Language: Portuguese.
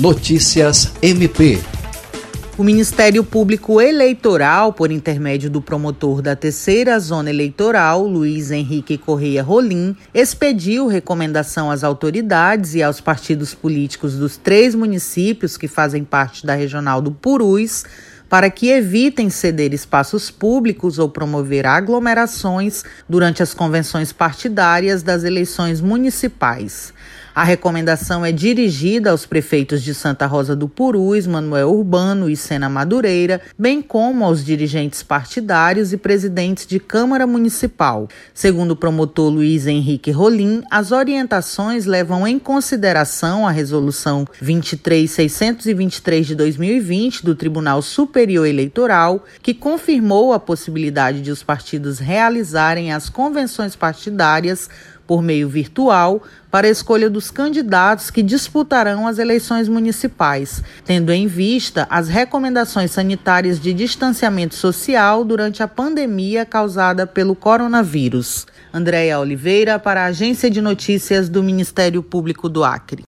Notícias MP. O Ministério Público Eleitoral, por intermédio do promotor da terceira zona eleitoral, Luiz Henrique Correia Rolim, expediu recomendação às autoridades e aos partidos políticos dos três municípios que fazem parte da regional do Purus para que evitem ceder espaços públicos ou promover aglomerações durante as convenções partidárias das eleições municipais. A recomendação é dirigida aos prefeitos de Santa Rosa do Purus, Manuel Urbano e Sena Madureira, bem como aos dirigentes partidários e presidentes de Câmara Municipal. Segundo o promotor Luiz Henrique Rolim, as orientações levam em consideração a resolução 23623 de 2020 do Tribunal Superior Eleitoral, que confirmou a possibilidade de os partidos realizarem as convenções partidárias por meio virtual para a escolha dos candidatos que disputarão as eleições municipais, tendo em vista as recomendações sanitárias de distanciamento social durante a pandemia causada pelo coronavírus. Andréia Oliveira, para a Agência de Notícias do Ministério Público do Acre.